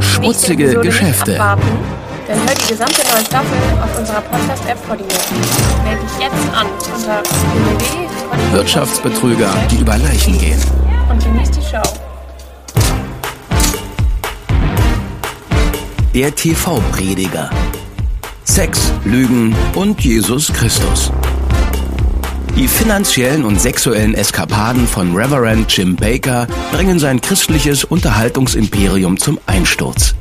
Schmutzige Geschäfte. Dann hör die gesamte neue Staffel auf unserer Podcast-App Podimo. Melde dich jetzt an unter www. Wirtschaftsbetrüger, die über Leichen gehen. Und genieß die Show. Der TV-Prediger. Sex, Lügen und Jesus Christus. Die finanziellen und sexuellen Eskapaden von Reverend Jim Baker bringen sein christliches Unterhaltungsimperium zum Einsturz.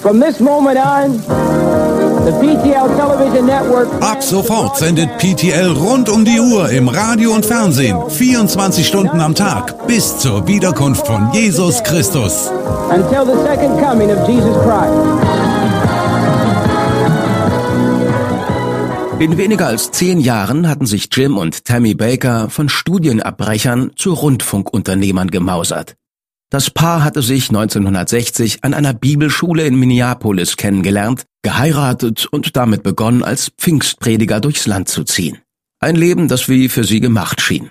From this moment on, the PTL Television Network. Ab sofort sendet PTL rund um die Uhr im Radio und Fernsehen, 24 Stunden am Tag, bis zur Wiederkunft von Jesus Christus. Until the second coming of Jesus Christ. In weniger als zehn Jahren hatten sich Jim und Tammy Baker von Studienabbrechern zu Rundfunkunternehmern gemausert. Das Paar hatte sich 1960 an einer Bibelschule in Minneapolis kennengelernt, geheiratet und damit begonnen, als Pfingstprediger durchs Land zu ziehen. Ein Leben, das wie für sie gemacht schien.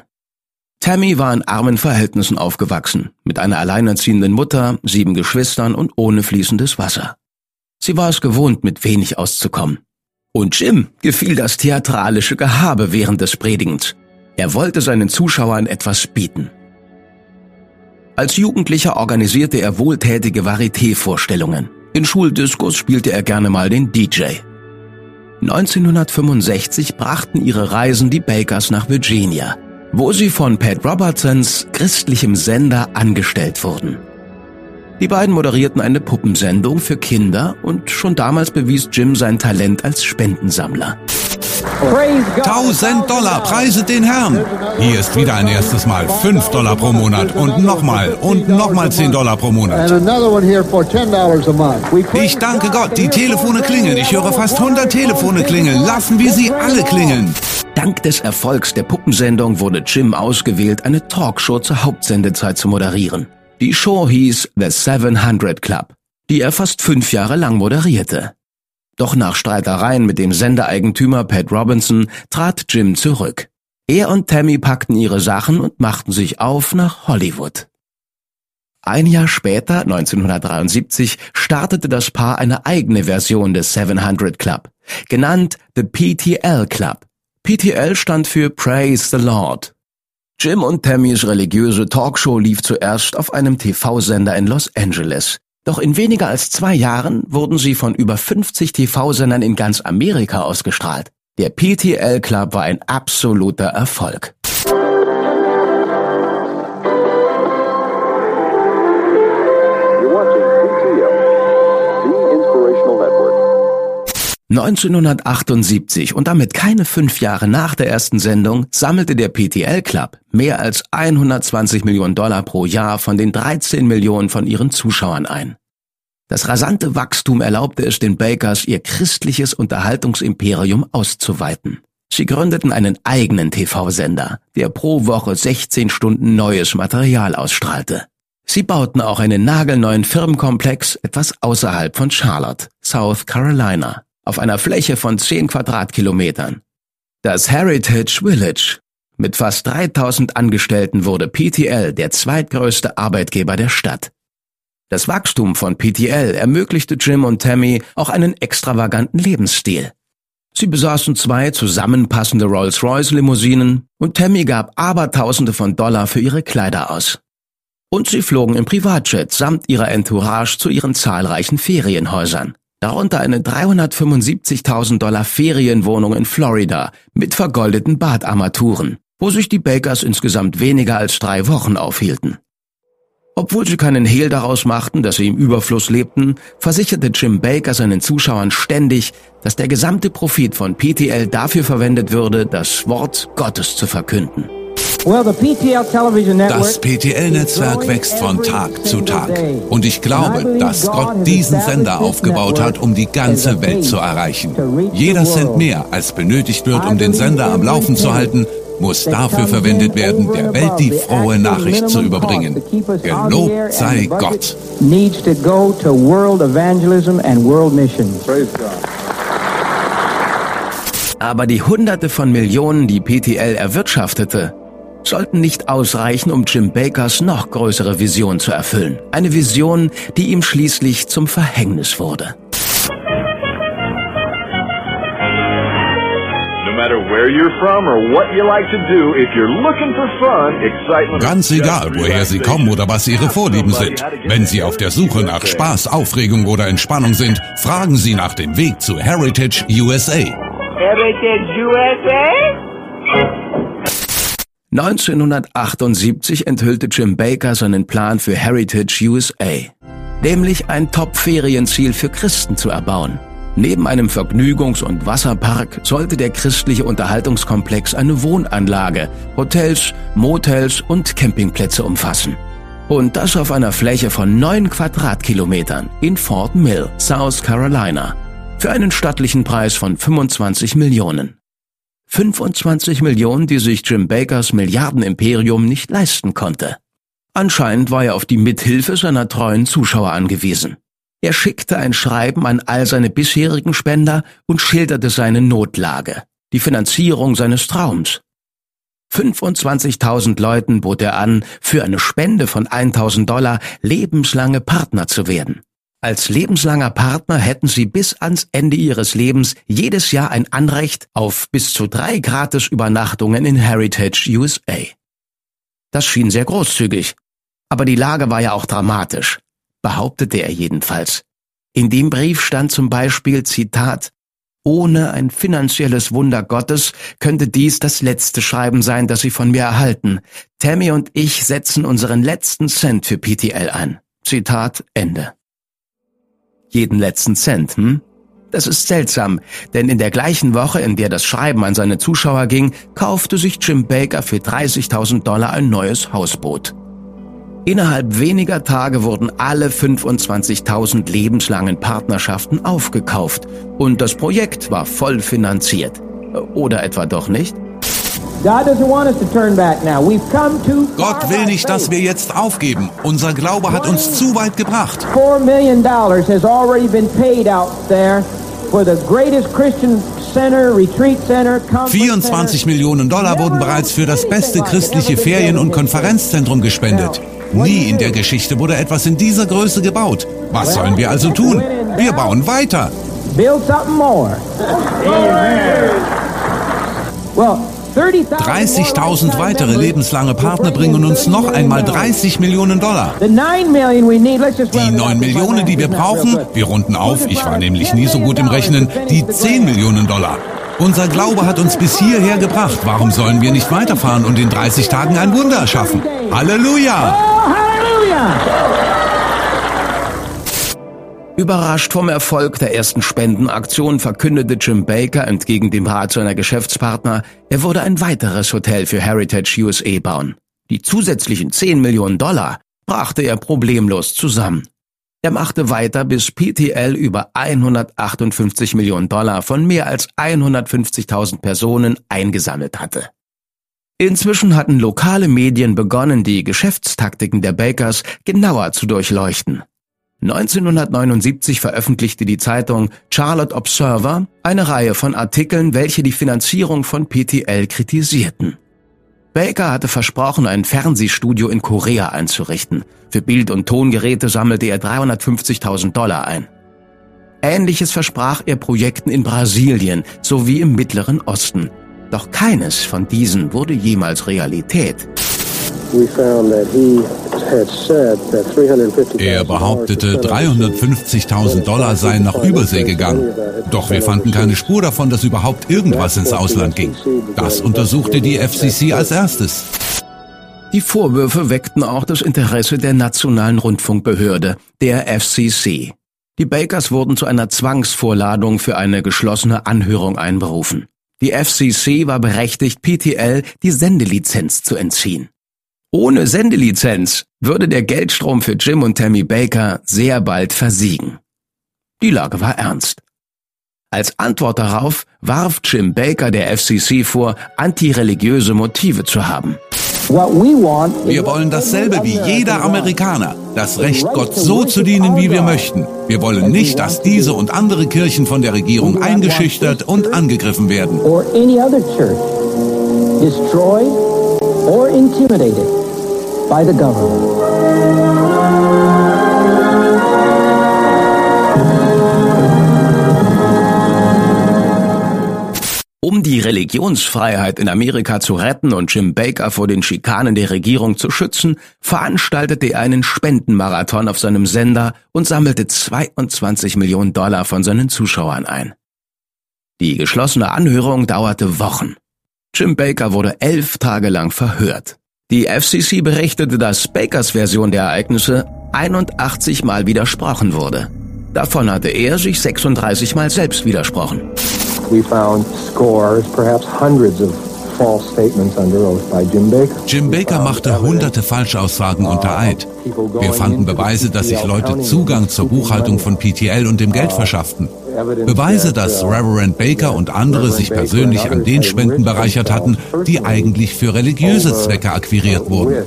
Tammy war in armen Verhältnissen aufgewachsen, mit einer alleinerziehenden Mutter, sieben Geschwistern und ohne fließendes Wasser. Sie war es gewohnt, mit wenig auszukommen. Und Jim gefiel das theatralische Gehabe während des Predigens. Er wollte seinen Zuschauern etwas bieten. Als Jugendlicher organisierte er wohltätige Varieté-Vorstellungen. In Schuldiskos spielte er gerne mal den DJ. 1965 brachten ihre Reisen die Bakers nach Virginia, wo sie von Pat Robertsons christlichem Sender angestellt wurden. Die beiden moderierten eine Puppensendung für Kinder und schon damals bewies Jim sein Talent als Spendensammler. 1000 Dollar, preiset den Herrn. Hier ist wieder ein erstes Mal 5 Dollar pro Monat und nochmal und nochmal 10 Dollar pro Monat. Ich danke Gott, die Telefone klingeln. Ich höre fast 100 Telefone klingeln. Lassen wir sie alle klingeln. Dank des Erfolgs der Puppensendung wurde Jim ausgewählt, eine Talkshow zur Hauptsendezeit zu moderieren. Die Show hieß The 700 Club, die er fast fünf Jahre lang moderierte. Doch nach Streitereien mit dem Sendereigentümer Pat Robinson trat Jim zurück. Er und Tammy packten ihre Sachen und machten sich auf nach Hollywood. Ein Jahr später, 1973, startete das Paar eine eigene Version des 700 Club, genannt The PTL Club. PTL stand für Praise the Lord. Jim und Tammys religiöse Talkshow lief zuerst auf einem TV-Sender in Los Angeles. Doch in weniger als zwei Jahren wurden sie von über 50 TV-Sendern in ganz Amerika ausgestrahlt. Der PTL Club war ein absoluter Erfolg. 1978 und damit keine fünf Jahre nach der ersten Sendung sammelte der PTL Club mehr als 120 Millionen Dollar pro Jahr von den 13 Millionen von ihren Zuschauern ein. Das rasante Wachstum erlaubte es den Bakers, ihr christliches Unterhaltungsimperium auszuweiten. Sie gründeten einen eigenen TV-Sender, der pro Woche 16 Stunden neues Material ausstrahlte. Sie bauten auch einen nagelneuen Firmenkomplex etwas außerhalb von Charlotte, South Carolina auf einer Fläche von 10 Quadratkilometern. Das Heritage Village. Mit fast 3000 Angestellten wurde PTL der zweitgrößte Arbeitgeber der Stadt. Das Wachstum von PTL ermöglichte Jim und Tammy auch einen extravaganten Lebensstil. Sie besaßen zwei zusammenpassende Rolls-Royce-Limousinen und Tammy gab Abertausende von Dollar für ihre Kleider aus. Und sie flogen im Privatjet samt ihrer Entourage zu ihren zahlreichen Ferienhäusern darunter eine 375.000 Dollar Ferienwohnung in Florida mit vergoldeten Badarmaturen, wo sich die Bakers insgesamt weniger als drei Wochen aufhielten. Obwohl sie keinen Hehl daraus machten, dass sie im Überfluss lebten, versicherte Jim Baker seinen Zuschauern ständig, dass der gesamte Profit von PTL dafür verwendet würde, das Wort Gottes zu verkünden. Das PTL-Netzwerk wächst von Tag zu Tag. Und ich glaube, dass Gott diesen Sender aufgebaut hat, um die ganze Welt zu erreichen. Jeder Cent mehr, als benötigt wird, um den Sender am Laufen zu halten, muss dafür verwendet werden, der Welt die frohe Nachricht zu überbringen. Gelobt sei Gott. Aber die Hunderte von Millionen, die PTL erwirtschaftete, sollten nicht ausreichen, um Jim Bakers noch größere Vision zu erfüllen. Eine Vision, die ihm schließlich zum Verhängnis wurde. Ganz egal, woher Sie kommen oder was Ihre Vorlieben sind. Wenn Sie auf der Suche nach Spaß, Aufregung oder Entspannung sind, fragen Sie nach dem Weg zu Heritage USA. Heritage USA? 1978 enthüllte Jim Baker seinen Plan für Heritage USA, nämlich ein Top-Ferienziel für Christen zu erbauen. Neben einem Vergnügungs- und Wasserpark sollte der christliche Unterhaltungskomplex eine Wohnanlage, Hotels, Motels und Campingplätze umfassen. Und das auf einer Fläche von neun Quadratkilometern in Fort Mill, South Carolina, für einen stattlichen Preis von 25 Millionen. 25 Millionen, die sich Jim Bakers Milliardenimperium nicht leisten konnte. Anscheinend war er auf die Mithilfe seiner treuen Zuschauer angewiesen. Er schickte ein Schreiben an all seine bisherigen Spender und schilderte seine Notlage, die Finanzierung seines Traums. 25.000 Leuten bot er an, für eine Spende von 1.000 Dollar lebenslange Partner zu werden. Als lebenslanger Partner hätten sie bis ans Ende ihres Lebens jedes Jahr ein Anrecht auf bis zu drei gratis Übernachtungen in Heritage USA. Das schien sehr großzügig, aber die Lage war ja auch dramatisch, behauptete er jedenfalls. In dem Brief stand zum Beispiel Zitat Ohne ein finanzielles Wunder Gottes könnte dies das letzte Schreiben sein, das Sie von mir erhalten. Tammy und ich setzen unseren letzten Cent für PTL ein. Zitat Ende jeden letzten Cent, hm? Das ist seltsam, denn in der gleichen Woche, in der das Schreiben an seine Zuschauer ging, kaufte sich Jim Baker für 30.000 Dollar ein neues Hausboot. Innerhalb weniger Tage wurden alle 25.000 lebenslangen Partnerschaften aufgekauft und das Projekt war voll finanziert. Oder etwa doch nicht? Gott will nicht, dass wir jetzt aufgeben. Unser Glaube hat uns zu weit gebracht. 24 Millionen Dollar wurden bereits für das beste christliche Ferien- und Konferenzzentrum gespendet. Nie in der Geschichte wurde etwas in dieser Größe gebaut. Was sollen wir also tun? Wir bauen weiter. Build something more. Well, 30.000 weitere lebenslange Partner bringen uns noch einmal 30 Millionen Dollar. Die 9 Millionen, die wir brauchen, wir runden auf, ich war nämlich nie so gut im Rechnen, die 10 Millionen Dollar. Unser Glaube hat uns bis hierher gebracht. Warum sollen wir nicht weiterfahren und in 30 Tagen ein Wunder schaffen? Halleluja! Oh, Halleluja! Überrascht vom Erfolg der ersten Spendenaktion verkündete Jim Baker entgegen dem Rat seiner Geschäftspartner, er würde ein weiteres Hotel für Heritage USA bauen. Die zusätzlichen 10 Millionen Dollar brachte er problemlos zusammen. Er machte weiter, bis PTL über 158 Millionen Dollar von mehr als 150.000 Personen eingesammelt hatte. Inzwischen hatten lokale Medien begonnen, die Geschäftstaktiken der Bakers genauer zu durchleuchten. 1979 veröffentlichte die Zeitung Charlotte Observer eine Reihe von Artikeln, welche die Finanzierung von PTL kritisierten. Baker hatte versprochen, ein Fernsehstudio in Korea einzurichten. Für Bild- und Tongeräte sammelte er 350.000 Dollar ein. Ähnliches versprach er Projekten in Brasilien sowie im Mittleren Osten. Doch keines von diesen wurde jemals Realität. Er behauptete, 350.000 Dollar seien nach Übersee gegangen. Doch wir fanden keine Spur davon, dass überhaupt irgendwas ins Ausland ging. Das untersuchte die FCC als erstes. Die Vorwürfe weckten auch das Interesse der Nationalen Rundfunkbehörde, der FCC. Die Bakers wurden zu einer Zwangsvorladung für eine geschlossene Anhörung einberufen. Die FCC war berechtigt, PTL die Sendelizenz zu entziehen. Ohne Sendelizenz würde der Geldstrom für Jim und Tammy Baker sehr bald versiegen. Die Lage war ernst. Als Antwort darauf warf Jim Baker der FCC vor, antireligiöse Motive zu haben. Wir wollen dasselbe wie jeder Amerikaner, das Recht, Gott so zu dienen, wie wir möchten. Wir wollen nicht, dass diese und andere Kirchen von der Regierung eingeschüchtert und angegriffen werden. or intimidated by the government. Um die Religionsfreiheit in Amerika zu retten und Jim Baker vor den Schikanen der Regierung zu schützen, veranstaltete er einen Spendenmarathon auf seinem Sender und sammelte 22 Millionen Dollar von seinen Zuschauern ein. Die geschlossene Anhörung dauerte Wochen. Jim Baker wurde elf Tage lang verhört. Die FCC berichtete, dass Bakers Version der Ereignisse 81 Mal widersprochen wurde. Davon hatte er sich 36 Mal selbst widersprochen. We found scores, perhaps hundreds of false statements under oath by Jim Baker. Jim Baker machte hunderte Falschaussagen unter Eid. Wir fanden Beweise, dass sich Leute Zugang zur Buchhaltung von PTL und dem Geld verschafften. Beweise, dass Reverend Baker und andere sich persönlich an den Spenden bereichert hatten, die eigentlich für religiöse Zwecke akquiriert wurden.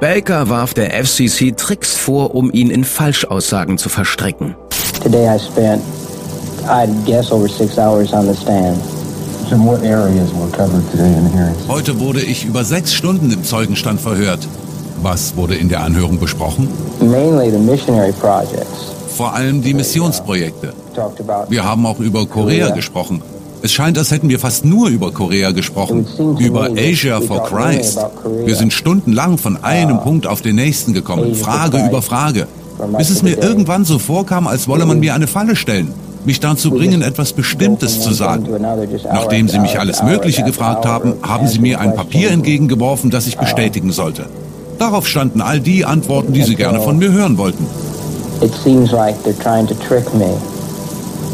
Baker warf der FCC Tricks vor, um ihn in Falschaussagen zu verstricken. Today I spent, I'd guess, over six hours on the stand. Jim, what areas were covered today in the hearings? Heute wurde ich über sechs Stunden im Zeugenstand verhört. Was wurde in der Anhörung besprochen? Mainly the missionary projects. Vor allem die Missionsprojekte. Talked about Wir haben auch über Korea gesprochen. Es scheint, als hätten wir fast nur über Korea gesprochen. Über Asia for Christ. Wir sind stundenlang von einem Punkt auf den nächsten gekommen. Frage über Frage. Bis es mir irgendwann so vorkam, als wolle man mir eine Falle stellen. Mich dazu bringen, etwas Bestimmtes zu sagen. Nachdem Sie mich alles Mögliche gefragt haben, haben Sie mir ein Papier entgegengeworfen, das ich bestätigen sollte. Darauf standen all die Antworten, die Sie gerne von mir hören wollten. It seems like they're trying to trick me,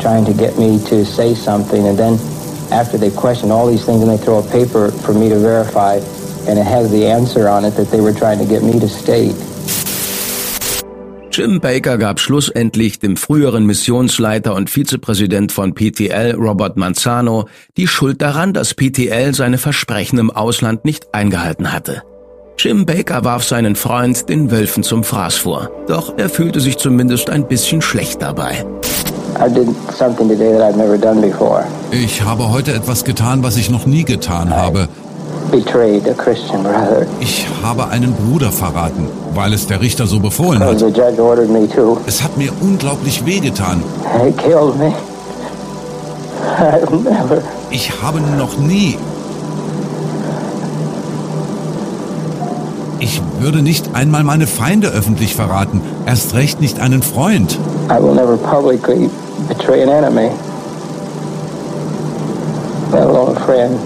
trying to get me to say something, and then after they question all these things and they throw a paper for me to verify, and it has the answer on it that they were trying to get me to state. Jim Baker gab schlussendlich dem früheren Missionsleiter und Vizepräsident von PTL, Robert Manzano, die Schuld daran, dass PTL seine Versprechen im Ausland nicht eingehalten hatte. Jim Baker warf seinen Freund den Wölfen zum Fraß vor, doch er fühlte sich zumindest ein bisschen schlecht dabei. I did something today that I've never done before. Ich habe heute etwas getan, was ich noch nie getan habe. Betrayed a Christian brother. Ich habe einen Bruder verraten, weil es der Richter so befohlen hat. Es hat mir unglaublich wehgetan. Ich habe noch nie. Ich würde nicht einmal meine Feinde öffentlich verraten, erst recht nicht einen Freund. I will never publicly betray an enemy. Let alone a friend.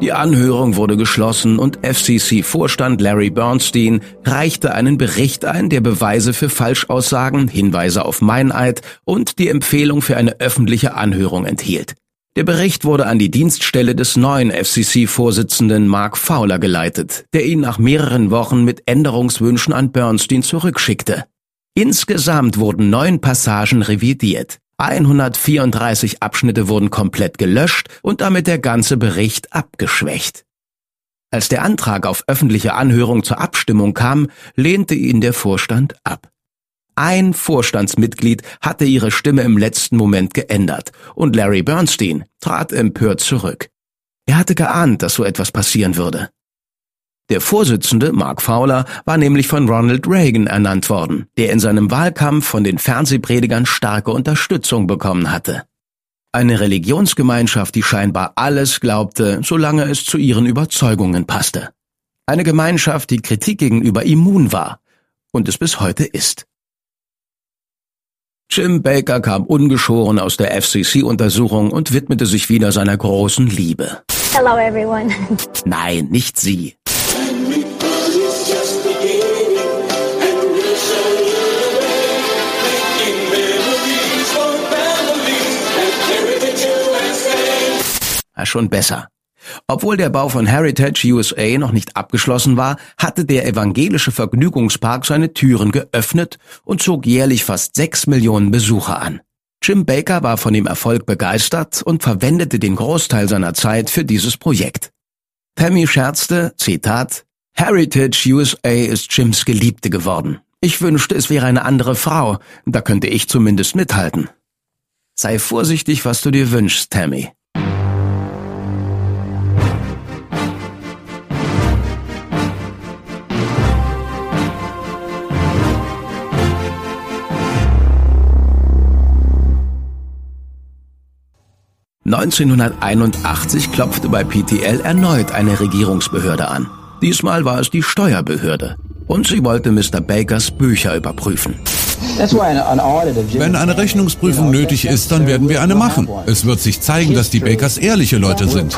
Die Anhörung wurde geschlossen und FCC-Vorstand Larry Bernstein reichte einen Bericht ein, der Beweise für Falschaussagen, Hinweise auf Meineid und die Empfehlung für eine öffentliche Anhörung enthielt. Der Bericht wurde an die Dienststelle des neuen FCC-Vorsitzenden Mark Fowler geleitet, der ihn nach mehreren Wochen mit Änderungswünschen an Bernstein zurückschickte. Insgesamt wurden neun Passagen revidiert. 134 Abschnitte wurden komplett gelöscht und damit der ganze Bericht abgeschwächt. Als der Antrag auf öffentliche Anhörung zur Abstimmung kam, lehnte ihn der Vorstand ab. Ein Vorstandsmitglied hatte ihre Stimme im letzten Moment geändert und Larry Bernstein trat empört zurück. Er hatte geahnt, dass so etwas passieren würde. Der Vorsitzende, Mark Fowler, war nämlich von Ronald Reagan ernannt worden, der in seinem Wahlkampf von den Fernsehpredigern starke Unterstützung bekommen hatte. Eine Religionsgemeinschaft, die scheinbar alles glaubte, solange es zu ihren Überzeugungen passte. Eine Gemeinschaft, die Kritik gegenüber immun war und es bis heute ist. Jim Baker kam ungeschoren aus der FCC-Untersuchung und widmete sich wieder seiner großen Liebe. Hello, everyone. Nein, nicht sie. Schon besser. Obwohl der Bau von Heritage USA noch nicht abgeschlossen war, hatte der evangelische Vergnügungspark seine Türen geöffnet und zog jährlich fast sechs Millionen Besucher an. Jim Baker war von dem Erfolg begeistert und verwendete den Großteil seiner Zeit für dieses Projekt. Tammy scherzte, Zitat, Heritage USA ist Jims Geliebte geworden. Ich wünschte, es wäre eine andere Frau, da könnte ich zumindest mithalten. Sei vorsichtig, was du dir wünschst, Tammy. 1981 klopfte bei PTL erneut eine Regierungsbehörde an. Diesmal war es die Steuerbehörde. Und sie wollte Mr. Bakers Bücher überprüfen. Wenn eine Rechnungsprüfung nötig ist, dann werden wir eine machen. Es wird sich zeigen, dass die Bakers ehrliche Leute sind.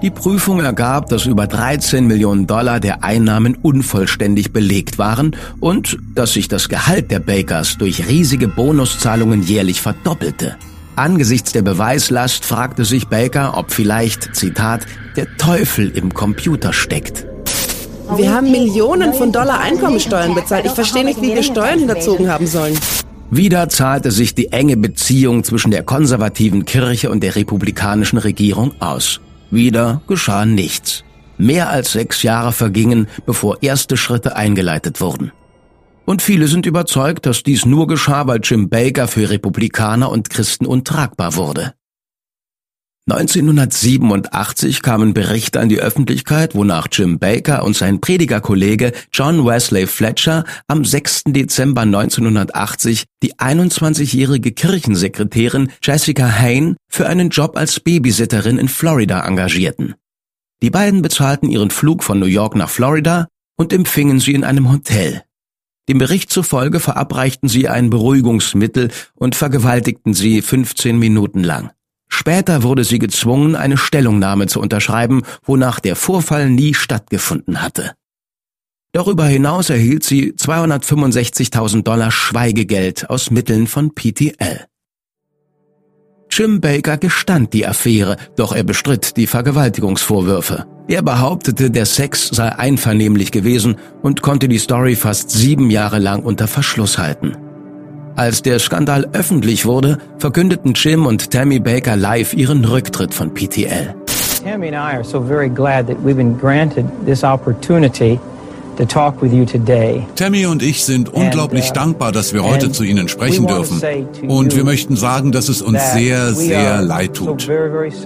Die Prüfung ergab, dass über 13 Millionen Dollar der Einnahmen unvollständig belegt waren und dass sich das Gehalt der Bakers durch riesige Bonuszahlungen jährlich verdoppelte. Angesichts der Beweislast fragte sich Baker, ob vielleicht, Zitat, der Teufel im Computer steckt. Wir haben Millionen von Dollar Einkommensteuern bezahlt. Ich verstehe nicht, wie wir Steuern hinterzogen haben sollen. Wieder zahlte sich die enge Beziehung zwischen der konservativen Kirche und der republikanischen Regierung aus. Wieder geschah nichts. Mehr als sechs Jahre vergingen, bevor erste Schritte eingeleitet wurden. Und viele sind überzeugt, dass dies nur geschah, weil Jim Baker für Republikaner und Christen untragbar wurde. 1987 kamen Berichte an die Öffentlichkeit, wonach Jim Baker und sein Predigerkollege John Wesley Fletcher am 6. Dezember 1980 die 21-jährige Kirchensekretärin Jessica Hain für einen Job als Babysitterin in Florida engagierten. Die beiden bezahlten ihren Flug von New York nach Florida und empfingen sie in einem Hotel. Dem Bericht zufolge verabreichten sie ein Beruhigungsmittel und vergewaltigten sie 15 Minuten lang. Später wurde sie gezwungen, eine Stellungnahme zu unterschreiben, wonach der Vorfall nie stattgefunden hatte. Darüber hinaus erhielt sie 265.000 Dollar Schweigegeld aus Mitteln von PTL. Jim Baker gestand die Affäre, doch er bestritt die Vergewaltigungsvorwürfe. Er behauptete, der Sex sei einvernehmlich gewesen und konnte die Story fast sieben Jahre lang unter Verschluss halten. Als der Skandal öffentlich wurde, verkündeten Jim und Tammy Baker live ihren Rücktritt von PTL. Tammy and I are so very glad that we've been granted this opportunity Tammy und ich sind unglaublich uh, dankbar, dass wir heute zu Ihnen sprechen dürfen. Und wir möchten sagen, dass es uns sehr, sehr leid tut.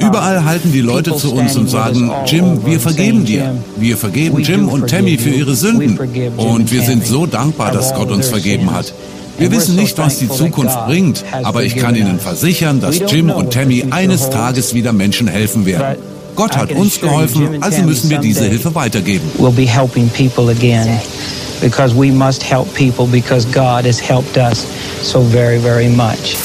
Überall halten die Leute zu uns und sagen, Jim, wir vergeben dir. Wir vergeben Jim und Tammy für ihre Sünden. Und wir sind so dankbar, dass Gott uns vergeben hat. Wir wissen nicht, was die Zukunft bringt, aber ich kann Ihnen versichern, dass Jim und Tammy eines Tages wieder Menschen helfen werden. Gott hat uns geholfen, also müssen wir diese Hilfe weitergeben. We'll be helping people again because we must help people because God has helped us so very, very much.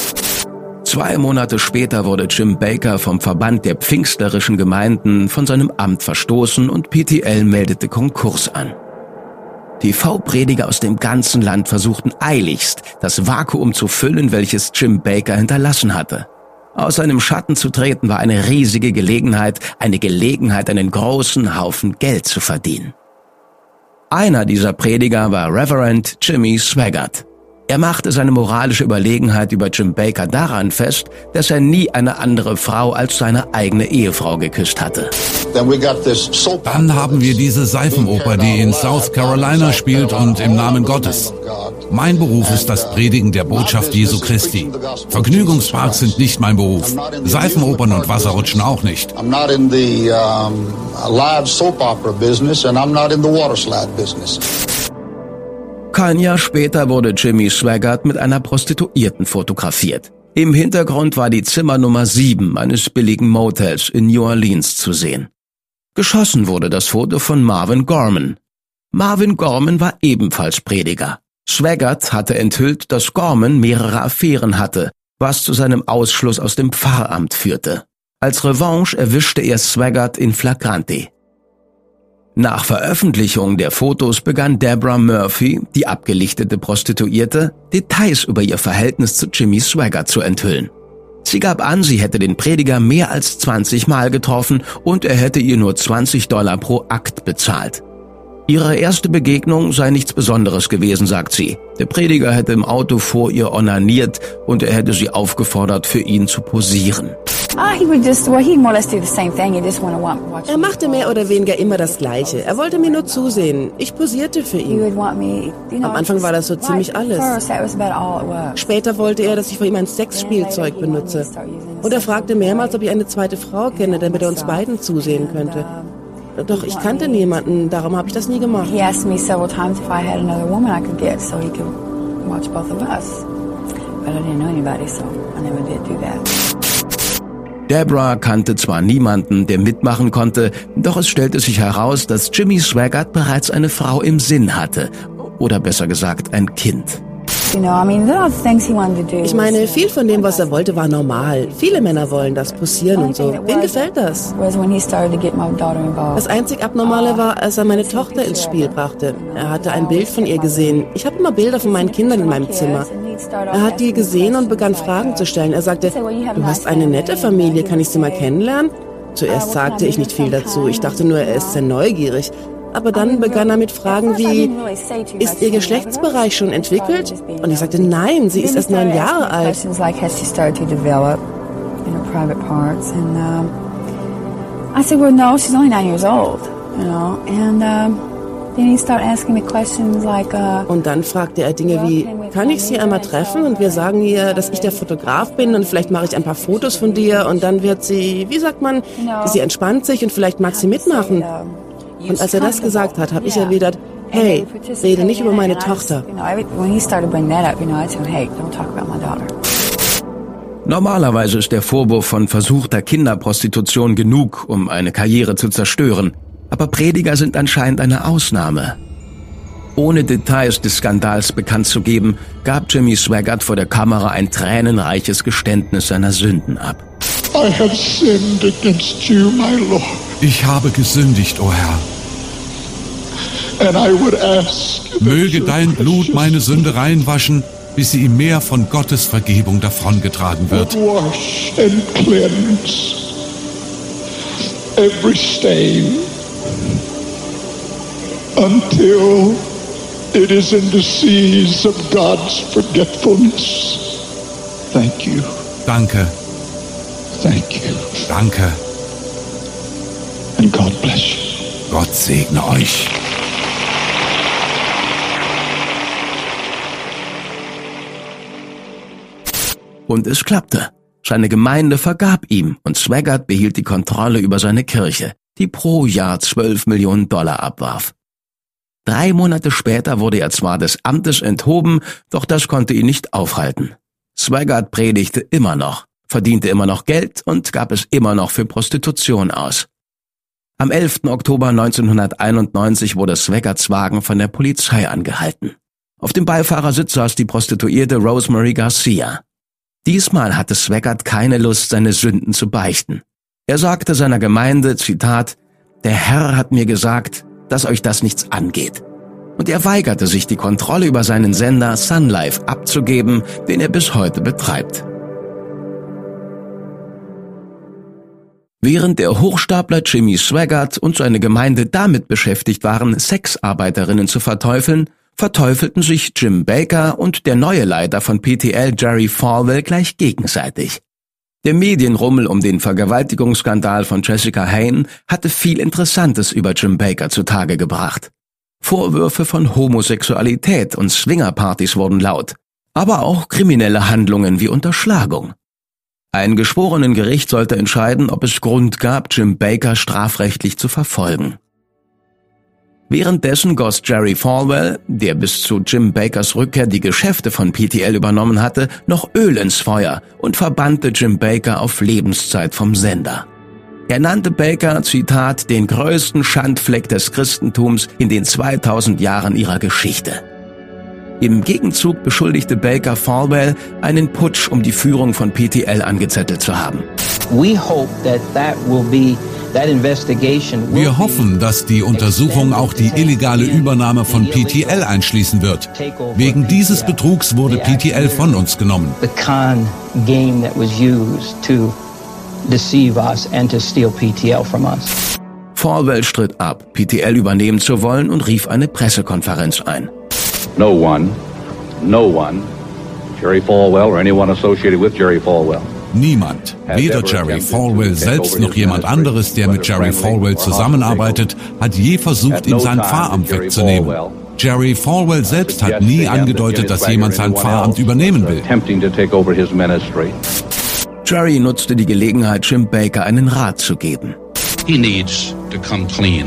Zwei Monate später wurde Jim Baker vom Verband der pfingstlerischen Gemeinden von seinem Amt verstoßen und PTL meldete Konkurs an. TV-Prediger aus dem ganzen Land versuchten eiligst, das Vakuum zu füllen, welches Jim Baker hinterlassen hatte. Aus seinem Schatten zu treten war eine riesige Gelegenheit, eine Gelegenheit, einen großen Haufen Geld zu verdienen. Einer dieser Prediger war Reverend Jimmy Swaggart. Er machte seine moralische Überlegenheit über Jim Baker daran fest, dass er nie eine andere Frau als seine eigene Ehefrau geküsst hatte. Dann haben wir diese Seifenoper, die in South Carolina spielt und im Namen Gottes. Mein Beruf ist das Predigen der Botschaft Jesu Christi. Vergnügungsparks sind nicht mein Beruf. Seifenopern und Wasserrutschen auch nicht. Kein Jahr später wurde Jimmy Swaggart mit einer Prostituierten fotografiert. Im Hintergrund war die Zimmernummer 7 eines billigen Motels in New Orleans zu sehen. Geschossen wurde das Foto von Marvin Gorman. Marvin Gorman war ebenfalls Prediger. Swaggart hatte enthüllt, dass Gorman mehrere Affären hatte, was zu seinem Ausschluss aus dem Pfarramt führte. Als Revanche erwischte er Swaggart in Flagranti. Nach Veröffentlichung der Fotos begann Deborah Murphy, die abgelichtete Prostituierte, Details über ihr Verhältnis zu Jimmy Swagger zu enthüllen. Sie gab an, sie hätte den Prediger mehr als 20 Mal getroffen und er hätte ihr nur 20 Dollar pro Akt bezahlt. Ihre erste Begegnung sei nichts Besonderes gewesen, sagt sie. Der Prediger hätte im Auto vor ihr onaniert und er hätte sie aufgefordert, für ihn zu posieren. Ah, er machte mehr oder weniger immer das Gleiche. Er wollte mir nur zusehen. Ich posierte für ihn. Am Anfang war das so ziemlich alles. Später wollte er, dass ich für ihn ein Sexspielzeug benutze. Und er fragte mehrmals, ob ich eine zweite Frau kenne, damit er uns beiden zusehen könnte. Doch ich kannte niemanden, darum habe ich das nie gemacht. He asked me several times if I had another woman I could get so he could watch both of us. Deborah kannte zwar niemanden, der mitmachen konnte, doch es stellte sich heraus, dass Jimmy Swaggart bereits eine Frau im Sinn hatte. Oder besser gesagt, ein Kind. Ich meine, viel von dem, was er wollte, war normal. Viele Männer wollen das, posieren und so. Wem gefällt das? Das einzig Abnormale war, als er meine Tochter ins Spiel brachte. Er hatte ein Bild von ihr gesehen. Ich habe immer Bilder von meinen Kindern in meinem Zimmer. Er hat die gesehen und begann Fragen zu stellen. Er sagte, du hast eine nette Familie, kann ich sie mal kennenlernen? Zuerst sagte ich nicht viel dazu. Ich dachte nur, er ist sehr neugierig. Aber dann begann er mit Fragen wie, ist Ihr Geschlechtsbereich schon entwickelt? Und ich sagte, nein, sie ist erst neun Jahre alt. I said, well, no, she's only nine years old, you know, and um, und dann fragte er Dinge wie, kann ich Sie einmal treffen und wir sagen ihr, dass ich der Fotograf bin und vielleicht mache ich ein paar Fotos von dir und dann wird sie, wie sagt man, sie entspannt sich und vielleicht mag sie mitmachen. Und als er das gesagt hat, habe ich erwidert, hey, rede nicht über meine Tochter. Normalerweise ist der Vorwurf von versuchter Kinderprostitution genug, um eine Karriere zu zerstören. Aber Prediger sind anscheinend eine Ausnahme. Ohne Details des Skandals bekannt zu geben, gab Jimmy Swaggart vor der Kamera ein tränenreiches Geständnis seiner Sünden ab. Ich habe gesündigt, o oh Herr. Möge dein Blut meine Sünde reinwaschen, bis sie im Meer von Gottes Vergebung davongetragen wird. Every stain until it is in the seas of God's forgetfulness. Thank you. Danke. Thank you. Danke. And God bless you. Gott segne euch. Und es klappte. Seine Gemeinde vergab ihm und Swaggart behielt die Kontrolle über seine Kirche, die pro Jahr 12 Millionen Dollar abwarf. Drei Monate später wurde er zwar des Amtes enthoben, doch das konnte ihn nicht aufhalten. Swaggart predigte immer noch, verdiente immer noch Geld und gab es immer noch für Prostitution aus. Am 11. Oktober 1991 wurde Swaggarts Wagen von der Polizei angehalten. Auf dem Beifahrersitz saß die Prostituierte Rosemary Garcia. Diesmal hatte Swaggart keine Lust, seine Sünden zu beichten. Er sagte seiner Gemeinde, Zitat, der Herr hat mir gesagt, dass euch das nichts angeht. Und er weigerte sich, die Kontrolle über seinen Sender Sun Life abzugeben, den er bis heute betreibt. Während der Hochstapler Jimmy Swaggart und seine Gemeinde damit beschäftigt waren, Sexarbeiterinnen zu verteufeln, verteufelten sich Jim Baker und der neue Leiter von PTL Jerry Falwell gleich gegenseitig. Der Medienrummel um den Vergewaltigungsskandal von Jessica Hain hatte viel Interessantes über Jim Baker zutage gebracht. Vorwürfe von Homosexualität und Swingerpartys wurden laut, aber auch kriminelle Handlungen wie Unterschlagung. Ein geschworenen Gericht sollte entscheiden, ob es Grund gab, Jim Baker strafrechtlich zu verfolgen. Währenddessen goss Jerry Falwell, der bis zu Jim Bakers Rückkehr die Geschäfte von PTL übernommen hatte, noch Öl ins Feuer und verbannte Jim Baker auf Lebenszeit vom Sender. Er nannte Baker, Zitat, den größten Schandfleck des Christentums in den 2000 Jahren ihrer Geschichte. Im Gegenzug beschuldigte Baker Falwell, einen Putsch um die Führung von PTL angezettelt zu haben. We hope that that will be wir hoffen, dass die Untersuchung auch die illegale Übernahme von PTL einschließen wird. Wegen dieses Betrugs wurde PTL von uns genommen. Falwell stritt ab, PTL übernehmen zu wollen und rief eine Pressekonferenz ein. No one, no one, Jerry Falwell or anyone associated with Jerry Falwell Niemand, weder Jerry Falwell selbst noch jemand anderes, der mit Jerry Falwell zusammenarbeitet, hat je versucht, ihm sein Pfarramt wegzunehmen. Jerry Falwell selbst hat nie angedeutet, dass jemand sein Pfarramt übernehmen will. Jerry nutzte die Gelegenheit, Jim Baker einen Rat zu geben.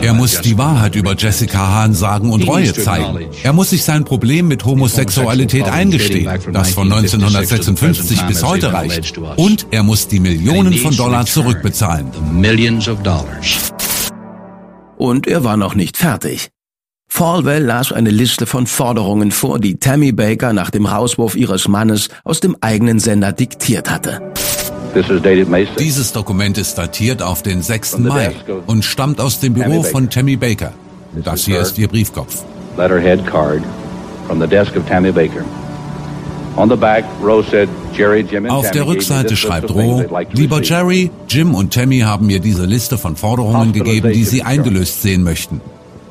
Er muss die Wahrheit über Jessica Hahn sagen und Reue zeigen. Er muss sich sein Problem mit Homosexualität eingestehen, das von 1956 bis heute reicht. Und er muss die Millionen von Dollar zurückbezahlen. Und er war noch nicht fertig. Falwell las eine Liste von Forderungen vor, die Tammy Baker nach dem Rauswurf ihres Mannes aus dem eigenen Sender diktiert hatte. Dieses Dokument ist datiert auf den 6. Mai und stammt aus dem Büro von Tammy Baker. Das hier ist ihr Briefkopf. Auf der Rückseite schreibt Roe, lieber Jerry, Jim und Tammy haben mir diese Liste von Forderungen gegeben, die sie eingelöst sehen möchten.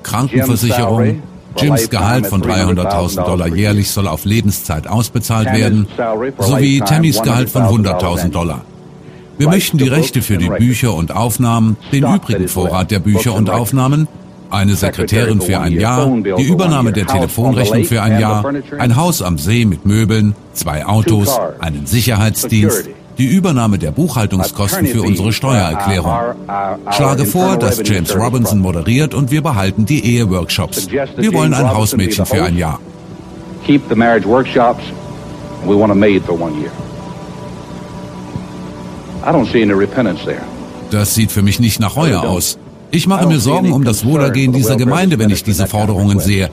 Krankenversicherung, Jims Gehalt von 300.000 Dollar jährlich soll auf Lebenszeit ausbezahlt werden, sowie Tammys Gehalt von 100.000 Dollar. Wir möchten die Rechte für die Bücher und Aufnahmen, den übrigen Vorrat der Bücher und Aufnahmen, eine Sekretärin für ein Jahr, die Übernahme der Telefonrechnung für ein Jahr, ein Haus am See mit Möbeln, zwei Autos, einen Sicherheitsdienst, die Übernahme der Buchhaltungskosten für unsere Steuererklärung. Schlage vor, dass James Robinson moderiert und wir behalten die Eheworkshops. Wir wollen ein Hausmädchen für ein Jahr. Keep the marriage workshops. We want a maid for one year. Das sieht für mich nicht nach Reue aus. Ich mache mir Sorgen um das Wohlergehen dieser Gemeinde, wenn ich diese Forderungen sehe.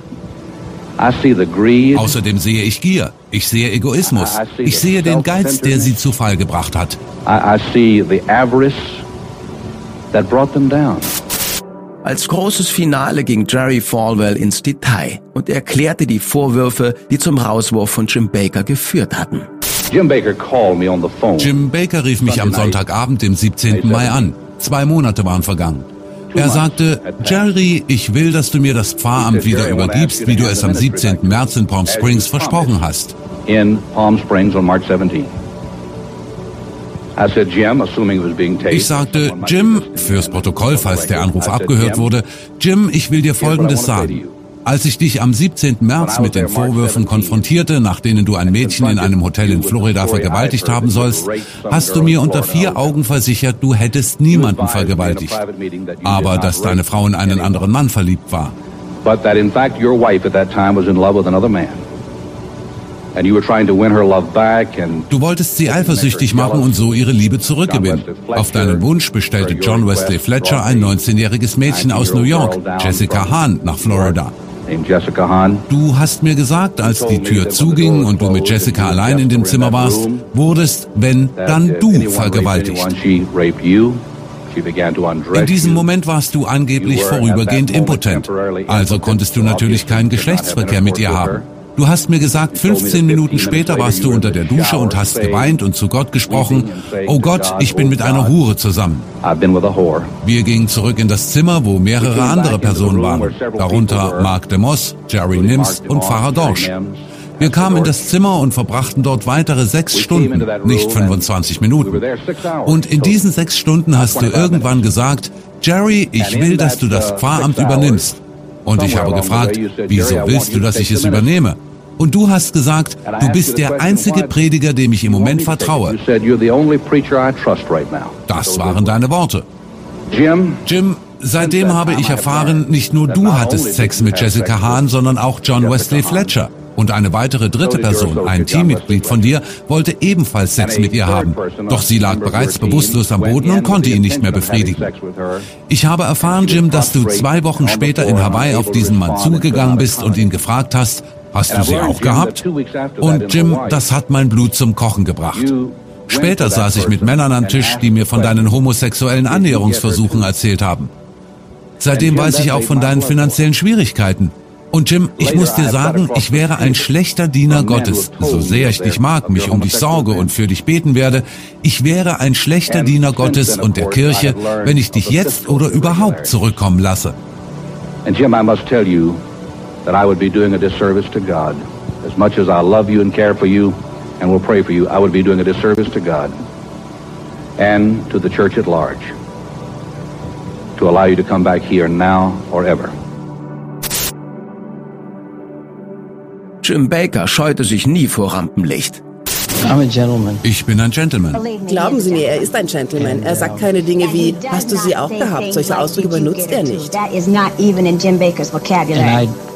Außerdem sehe ich Gier, ich sehe Egoismus, ich sehe den Geiz, der sie zu Fall gebracht hat. Als großes Finale ging Jerry Falwell ins Detail und erklärte die Vorwürfe, die zum Rauswurf von Jim Baker geführt hatten. Jim Baker rief mich am Sonntagabend, dem 17. Mai an. Zwei Monate waren vergangen. Er sagte, Jerry, ich will, dass du mir das Pfarramt wieder übergibst, wie du es am 17. März in Palm Springs versprochen hast. Ich sagte, Jim, fürs Protokoll, falls der Anruf abgehört wurde, Jim, ich will dir Folgendes sagen. Als ich dich am 17. März mit den Vorwürfen konfrontierte, nach denen du ein Mädchen in einem Hotel in Florida vergewaltigt haben sollst, hast du mir unter vier Augen versichert, du hättest niemanden vergewaltigt, aber dass deine Frau in einen anderen Mann verliebt war. Du wolltest sie eifersüchtig machen und so ihre Liebe zurückgewinnen. Auf deinen Wunsch bestellte John Wesley Fletcher ein 19-jähriges Mädchen aus New York, Jessica Hahn, nach Florida. Du hast mir gesagt, als die Tür zuging und du mit Jessica allein in dem Zimmer warst, wurdest, wenn, dann du vergewaltigt. In diesem Moment warst du angeblich vorübergehend impotent, also konntest du natürlich keinen Geschlechtsverkehr mit ihr haben. Du hast mir gesagt, 15 Minuten später warst du unter der Dusche und hast geweint und zu Gott gesprochen, oh Gott, ich bin mit einer Hure zusammen. Wir gingen zurück in das Zimmer, wo mehrere andere Personen waren, darunter Mark DeMoss, Jerry Nims und Pfarrer Dorsch. Wir kamen in das Zimmer und verbrachten dort weitere sechs Stunden, nicht 25 Minuten. Und in diesen sechs Stunden hast du irgendwann gesagt, Jerry, ich will, dass du das Pfarramt übernimmst. Und ich habe gefragt, wieso willst du, dass ich es übernehme? Und du hast gesagt, du bist der einzige Prediger, dem ich im Moment vertraue. Das waren deine Worte. Jim, seitdem habe ich erfahren, nicht nur du hattest Sex mit Jessica Hahn, sondern auch John Wesley Fletcher. Und eine weitere dritte Person, ein Teammitglied von dir, wollte ebenfalls Sex mit ihr haben. Doch sie lag bereits bewusstlos am Boden und konnte ihn nicht mehr befriedigen. Ich habe erfahren, Jim, dass du zwei Wochen später in Hawaii auf diesen Mann zugegangen bist und ihn gefragt hast, Hast du sie auch gehabt? Und Jim, das hat mein Blut zum Kochen gebracht. Später saß ich mit Männern am Tisch, die mir von deinen homosexuellen Annäherungsversuchen erzählt haben. Seitdem weiß ich auch von deinen finanziellen Schwierigkeiten. Und Jim, ich muss dir sagen, ich wäre ein schlechter Diener Gottes, so sehr ich dich mag, mich um dich sorge und für dich beten werde. Ich wäre ein schlechter Diener Gottes und der Kirche, wenn ich dich jetzt oder überhaupt zurückkommen lasse. And Jim, I must tell you, that I would be doing a disservice to God. As much as I love you and care for you and will pray for you, I would be doing a disservice to God and to the church at large to allow you to come back here now or ever. Jim Baker scheute sich nie vor Rampenlicht. Ich bin ein Gentleman. Glauben Sie mir, er ist ein Gentleman. Er sagt keine Dinge wie, hast du sie auch gehabt? Solche Ausdrücke benutzt er nicht.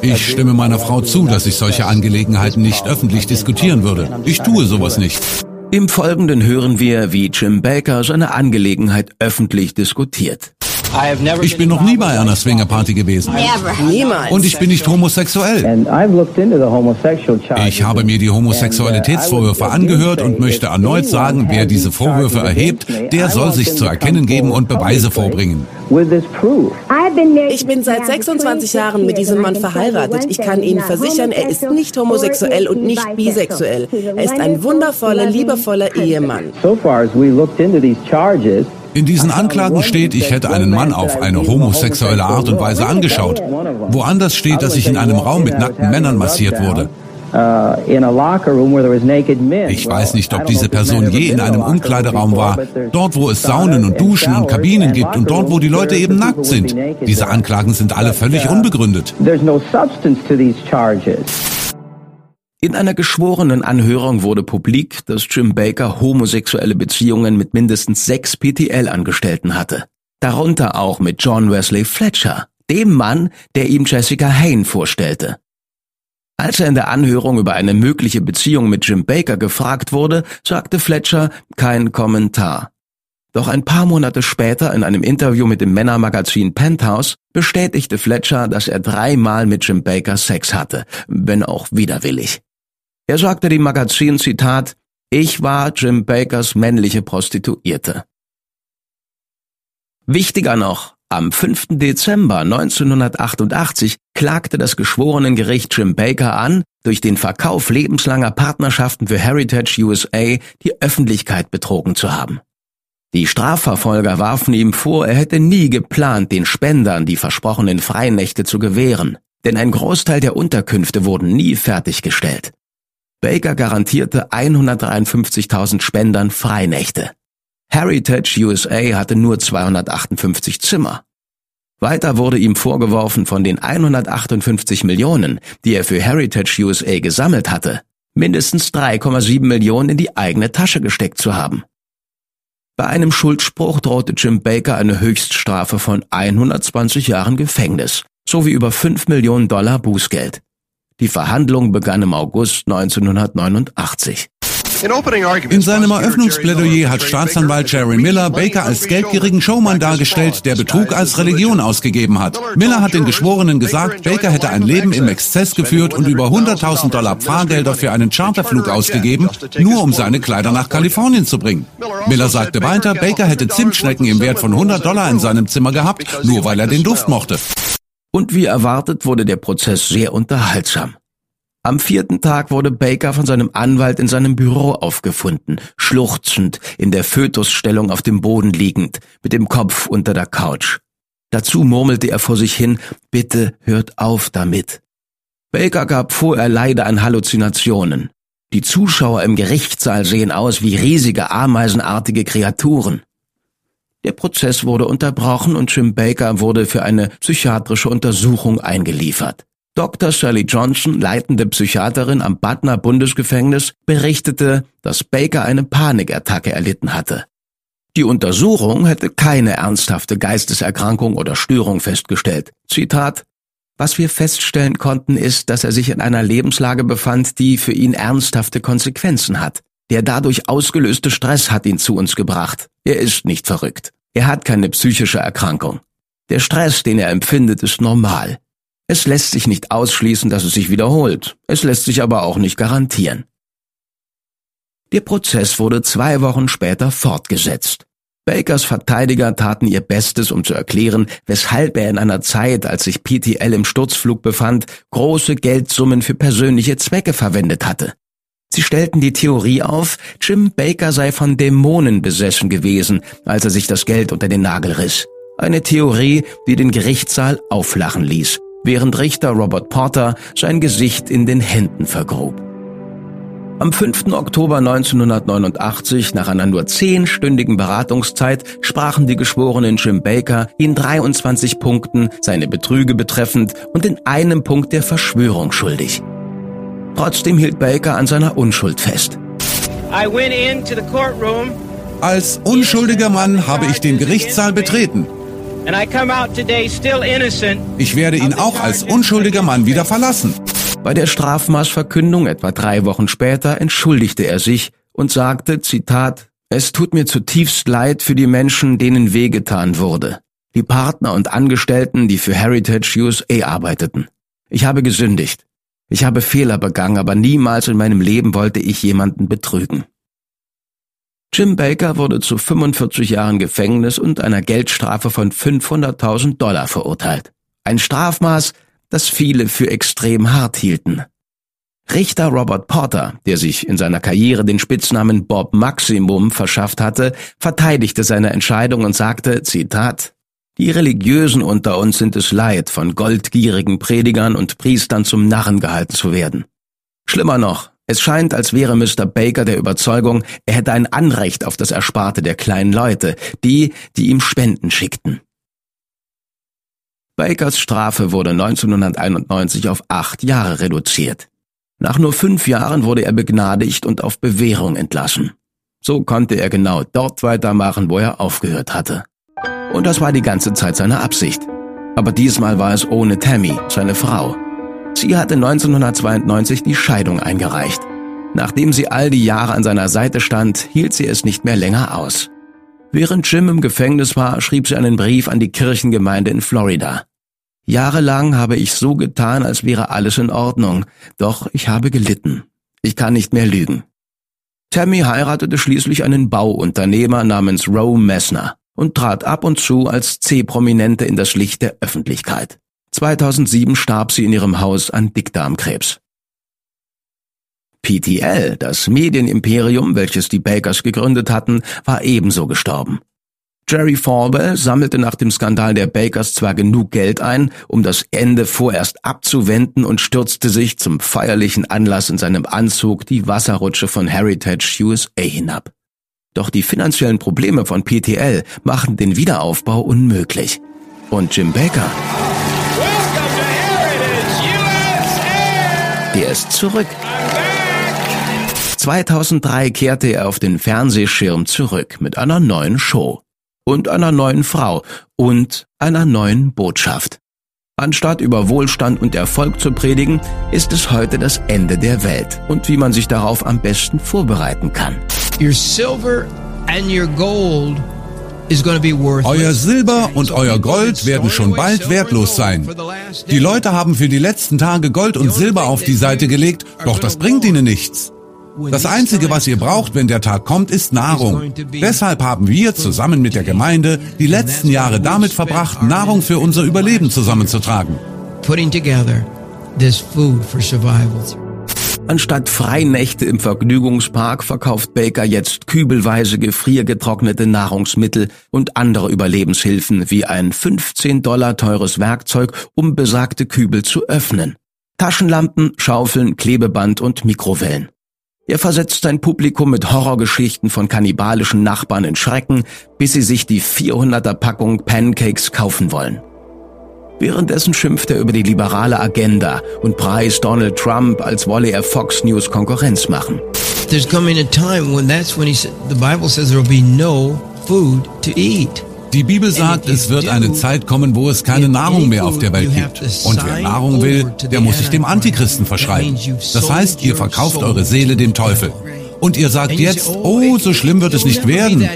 Ich stimme meiner Frau zu, dass ich solche Angelegenheiten nicht öffentlich diskutieren würde. Ich tue sowas nicht. Im Folgenden hören wir, wie Jim Baker seine Angelegenheit öffentlich diskutiert. Ich bin noch nie bei einer Swingerparty gewesen. Niemals. Und ich bin nicht homosexuell. Ich habe mir die Homosexualitätsvorwürfe angehört und möchte erneut sagen, wer diese Vorwürfe erhebt, der soll sich zu erkennen geben und Beweise vorbringen. Ich bin seit 26 Jahren mit diesem Mann verheiratet. Ich kann Ihnen versichern, er ist nicht homosexuell und nicht bisexuell. Er ist ein wundervoller, liebevoller Ehemann. In diesen Anklagen steht, ich hätte einen Mann auf eine homosexuelle Art und Weise angeschaut. Woanders steht, dass ich in einem Raum mit nackten Männern massiert wurde. Ich weiß nicht, ob diese Person je in einem Umkleideraum war, dort wo es Saunen und Duschen und Kabinen gibt und dort wo die Leute eben nackt sind. Diese Anklagen sind alle völlig unbegründet. In einer geschworenen Anhörung wurde publik, dass Jim Baker homosexuelle Beziehungen mit mindestens sechs PTL-Angestellten hatte. Darunter auch mit John Wesley Fletcher, dem Mann, der ihm Jessica Hain vorstellte. Als er in der Anhörung über eine mögliche Beziehung mit Jim Baker gefragt wurde, sagte Fletcher kein Kommentar. Doch ein paar Monate später in einem Interview mit dem Männermagazin Penthouse bestätigte Fletcher, dass er dreimal mit Jim Baker Sex hatte, wenn auch widerwillig. Er sagte dem Magazin Zitat, ich war Jim Bakers männliche Prostituierte. Wichtiger noch, am 5. Dezember 1988 klagte das Geschworenengericht Jim Baker an, durch den Verkauf lebenslanger Partnerschaften für Heritage USA die Öffentlichkeit betrogen zu haben. Die Strafverfolger warfen ihm vor, er hätte nie geplant, den Spendern die versprochenen Freinächte zu gewähren, denn ein Großteil der Unterkünfte wurden nie fertiggestellt. Baker garantierte 153.000 Spendern Freinächte. Heritage USA hatte nur 258 Zimmer. Weiter wurde ihm vorgeworfen, von den 158 Millionen, die er für Heritage USA gesammelt hatte, mindestens 3,7 Millionen in die eigene Tasche gesteckt zu haben. Bei einem Schuldspruch drohte Jim Baker eine Höchststrafe von 120 Jahren Gefängnis sowie über 5 Millionen Dollar Bußgeld. Die Verhandlung begann im August 1989. In seinem Eröffnungsplädoyer hat Staatsanwalt Jerry Miller Baker als geldgierigen Showman dargestellt, der Betrug als Religion ausgegeben hat. Miller hat den Geschworenen gesagt, Baker hätte ein Leben im Exzess geführt und über 100.000 Dollar Pfarrgelder für einen Charterflug ausgegeben, nur um seine Kleider nach Kalifornien zu bringen. Miller sagte weiter, Baker hätte Zimtschnecken im Wert von 100 Dollar in seinem Zimmer gehabt, nur weil er den Duft mochte. Und wie erwartet wurde der Prozess sehr unterhaltsam. Am vierten Tag wurde Baker von seinem Anwalt in seinem Büro aufgefunden, schluchzend, in der Fötusstellung auf dem Boden liegend, mit dem Kopf unter der Couch. Dazu murmelte er vor sich hin, bitte hört auf damit. Baker gab vor, er leide an Halluzinationen. Die Zuschauer im Gerichtssaal sehen aus wie riesige ameisenartige Kreaturen. Der Prozess wurde unterbrochen und Jim Baker wurde für eine psychiatrische Untersuchung eingeliefert. Dr. Sally Johnson, leitende Psychiaterin am Butner Bundesgefängnis, berichtete, dass Baker eine Panikattacke erlitten hatte. Die Untersuchung hätte keine ernsthafte Geisteserkrankung oder Störung festgestellt. Zitat Was wir feststellen konnten, ist, dass er sich in einer Lebenslage befand, die für ihn ernsthafte Konsequenzen hat. Der dadurch ausgelöste Stress hat ihn zu uns gebracht. Er ist nicht verrückt. Er hat keine psychische Erkrankung. Der Stress, den er empfindet, ist normal. Es lässt sich nicht ausschließen, dass es sich wiederholt. Es lässt sich aber auch nicht garantieren. Der Prozess wurde zwei Wochen später fortgesetzt. Bakers Verteidiger taten ihr Bestes, um zu erklären, weshalb er in einer Zeit, als sich PTL im Sturzflug befand, große Geldsummen für persönliche Zwecke verwendet hatte. Sie stellten die Theorie auf, Jim Baker sei von Dämonen besessen gewesen, als er sich das Geld unter den Nagel riss. Eine Theorie, die den Gerichtssaal auflachen ließ, während Richter Robert Porter sein Gesicht in den Händen vergrub. Am 5. Oktober 1989, nach einer nur zehnstündigen Beratungszeit, sprachen die Geschworenen Jim Baker in 23 Punkten seine Betrüge betreffend und in einem Punkt der Verschwörung schuldig. Trotzdem hielt Baker an seiner Unschuld fest. Als unschuldiger Mann habe ich den Gerichtssaal betreten. Ich werde ihn auch als unschuldiger Mann wieder verlassen. Bei der Strafmaßverkündung etwa drei Wochen später entschuldigte er sich und sagte, Zitat, es tut mir zutiefst leid für die Menschen, denen wehgetan wurde. Die Partner und Angestellten, die für Heritage USA arbeiteten. Ich habe gesündigt. Ich habe Fehler begangen, aber niemals in meinem Leben wollte ich jemanden betrügen. Jim Baker wurde zu 45 Jahren Gefängnis und einer Geldstrafe von 500.000 Dollar verurteilt. Ein Strafmaß, das viele für extrem hart hielten. Richter Robert Porter, der sich in seiner Karriere den Spitznamen Bob Maximum verschafft hatte, verteidigte seine Entscheidung und sagte, Zitat, die Religiösen unter uns sind es leid, von goldgierigen Predigern und Priestern zum Narren gehalten zu werden. Schlimmer noch, es scheint, als wäre Mr. Baker der Überzeugung, er hätte ein Anrecht auf das Ersparte der kleinen Leute, die, die ihm Spenden schickten. Bakers Strafe wurde 1991 auf acht Jahre reduziert. Nach nur fünf Jahren wurde er begnadigt und auf Bewährung entlassen. So konnte er genau dort weitermachen, wo er aufgehört hatte. Und das war die ganze Zeit seine Absicht. Aber diesmal war es ohne Tammy, seine Frau. Sie hatte 1992 die Scheidung eingereicht. Nachdem sie all die Jahre an seiner Seite stand, hielt sie es nicht mehr länger aus. Während Jim im Gefängnis war, schrieb sie einen Brief an die Kirchengemeinde in Florida. Jahrelang habe ich so getan, als wäre alles in Ordnung, doch ich habe gelitten. Ich kann nicht mehr lügen. Tammy heiratete schließlich einen Bauunternehmer namens Roe Messner und trat ab und zu als C-Prominente in das Licht der Öffentlichkeit. 2007 starb sie in ihrem Haus an Dickdarmkrebs. PTL, das Medienimperium, welches die Bakers gegründet hatten, war ebenso gestorben. Jerry Falwell sammelte nach dem Skandal der Bakers zwar genug Geld ein, um das Ende vorerst abzuwenden und stürzte sich zum feierlichen Anlass in seinem Anzug die Wasserrutsche von Heritage USA hinab. Doch die finanziellen Probleme von PTL machen den Wiederaufbau unmöglich. Und Jim Baker Der ist zurück. 2003 kehrte er auf den Fernsehschirm zurück mit einer neuen Show und einer neuen Frau und einer neuen Botschaft. Anstatt über Wohlstand und Erfolg zu predigen, ist es heute das Ende der Welt und wie man sich darauf am besten vorbereiten kann. Your silver and your gold euer Silber und euer Gold werden schon bald wertlos sein. Die Leute haben für die letzten Tage Gold und Silber auf die Seite gelegt, doch das bringt ihnen nichts. Das Einzige, was ihr braucht, wenn der Tag kommt, ist Nahrung. Deshalb haben wir zusammen mit der Gemeinde die letzten Jahre damit verbracht, Nahrung für unser Überleben zusammenzutragen. Putting together this food for survival. Anstatt Freinächte im Vergnügungspark verkauft Baker jetzt kübelweise gefriergetrocknete Nahrungsmittel und andere Überlebenshilfen wie ein 15 Dollar teures Werkzeug, um besagte Kübel zu öffnen. Taschenlampen, Schaufeln, Klebeband und Mikrowellen. Er versetzt sein Publikum mit Horrorgeschichten von kannibalischen Nachbarn in Schrecken, bis sie sich die 400er Packung Pancakes kaufen wollen. Währenddessen schimpft er über die liberale Agenda und preist Donald Trump, als wolle er Fox News Konkurrenz machen. There's coming a time when that's when he said, the Bible says there will be no food to eat. Die Bibel sagt, es wird eine Zeit kommen, wo es keine Nahrung mehr auf der Welt gibt. Und wer Nahrung will, der muss sich dem Antichristen verschreiben. Das heißt, ihr verkauft eure Seele dem Teufel. Und ihr sagt jetzt, oh, so schlimm wird es nicht werden.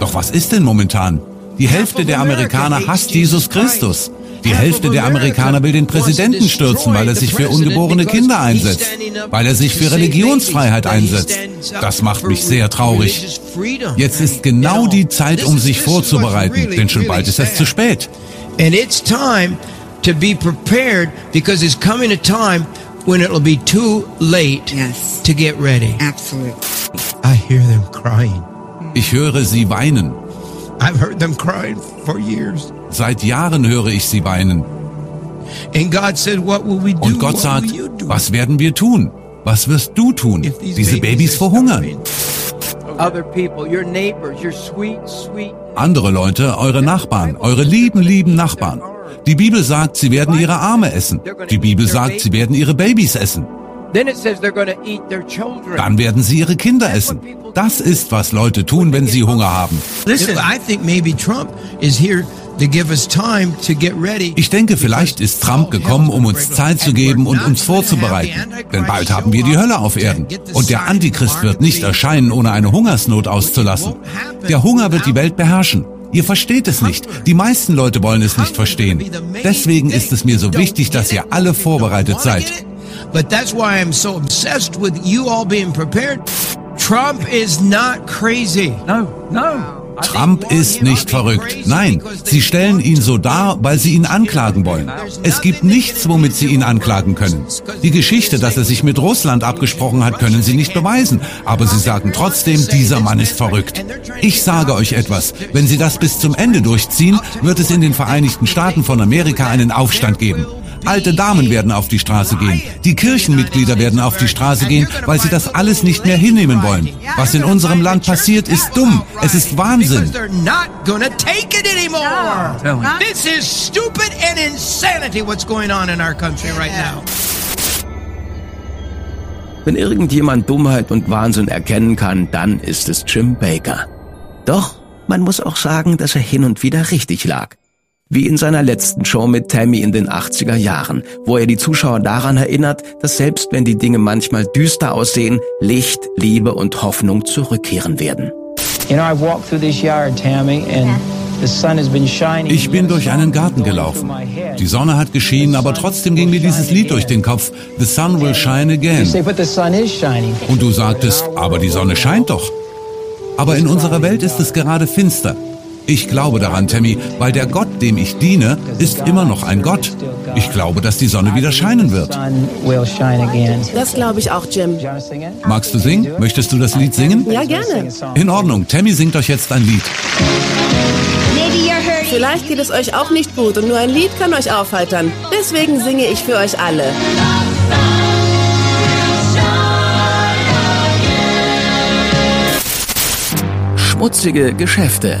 Doch was ist denn momentan? Die Hälfte der Amerikaner hasst Jesus Christus. Die Hälfte der Amerikaner will den Präsidenten stürzen, weil er sich für ungeborene Kinder einsetzt, weil er sich für Religionsfreiheit einsetzt. Das macht mich sehr traurig. Jetzt ist genau die Zeit, um sich vorzubereiten, denn schon bald ist es zu spät. And it's time to be prepared because it's coming a time when it'll be too late to get ready. Absolutely. I hear them crying. Ich höre sie weinen. I've heard them crying for years. Seit Jahren höre ich sie weinen. And God said, what will we do? Und Gott sagt, was werden wir tun? Was wirst du tun? Diese Babys verhungern. Andere Leute, eure Nachbarn, eure lieben, lieben Nachbarn. Die Bibel sagt, sie werden ihre Arme essen. Die Bibel sagt, sie werden ihre Babys essen. Dann werden sie ihre Kinder essen. Das ist, was Leute tun, wenn sie Hunger haben. Ich denke, vielleicht ist Trump gekommen, um uns Zeit zu geben und uns vorzubereiten. Denn bald haben wir die Hölle auf Erden. Und der Antichrist wird nicht erscheinen, ohne eine Hungersnot auszulassen. Der Hunger wird die Welt beherrschen. Ihr versteht es nicht. Die meisten Leute wollen es nicht verstehen. Deswegen ist es mir so wichtig, dass ihr alle vorbereitet seid. But that's why I'm so obsessed with you all being prepared. Trump is not crazy. No, no. Trump ist nicht verrückt. Nein, sie stellen ihn so dar, weil sie ihn anklagen wollen. Es gibt nichts, womit sie ihn anklagen können. Die Geschichte, dass er sich mit Russland abgesprochen hat, können sie nicht beweisen. Aber sie sagen trotzdem, dieser Mann ist verrückt. Ich sage euch etwas. Wenn sie das bis zum Ende durchziehen, wird es in den Vereinigten Staaten von Amerika einen Aufstand geben. Alte Damen werden auf die Straße gehen. Die Kirchenmitglieder werden auf die Straße gehen, weil sie das alles nicht mehr hinnehmen wollen. Was in unserem Land passiert, ist dumm. Es ist Wahnsinn. This is stupid and insanity what's going on in our country right now. Wenn irgendjemand Dummheit und Wahnsinn erkennen kann, dann ist es Jim Baker. Doch man muss auch sagen, dass er hin und wieder richtig lag. Wie in seiner letzten Show mit Tammy in den 80er Jahren, wo er die Zuschauer daran erinnert, dass selbst wenn die Dinge manchmal düster aussehen, Licht, Liebe und Hoffnung zurückkehren werden. Ich bin durch einen Garten gelaufen. Die Sonne hat geschienen, aber trotzdem ging mir dieses Lied durch den Kopf. The sun will shine again. Und du sagtest, aber die Sonne scheint doch. Aber in unserer Welt ist es gerade finster. Ich glaube daran, Tammy, weil der Gott, dem ich diene, ist immer noch ein Gott. Ich glaube, dass die Sonne wieder scheinen wird. Das glaube ich auch, Jim. Magst du singen? Möchtest du das Lied singen? Ja, gerne. In Ordnung. Tammy singt euch jetzt ein Lied. Vielleicht geht es euch auch nicht gut und nur ein Lied kann euch aufheitern. Deswegen singe ich für euch alle. Schmutzige Geschäfte.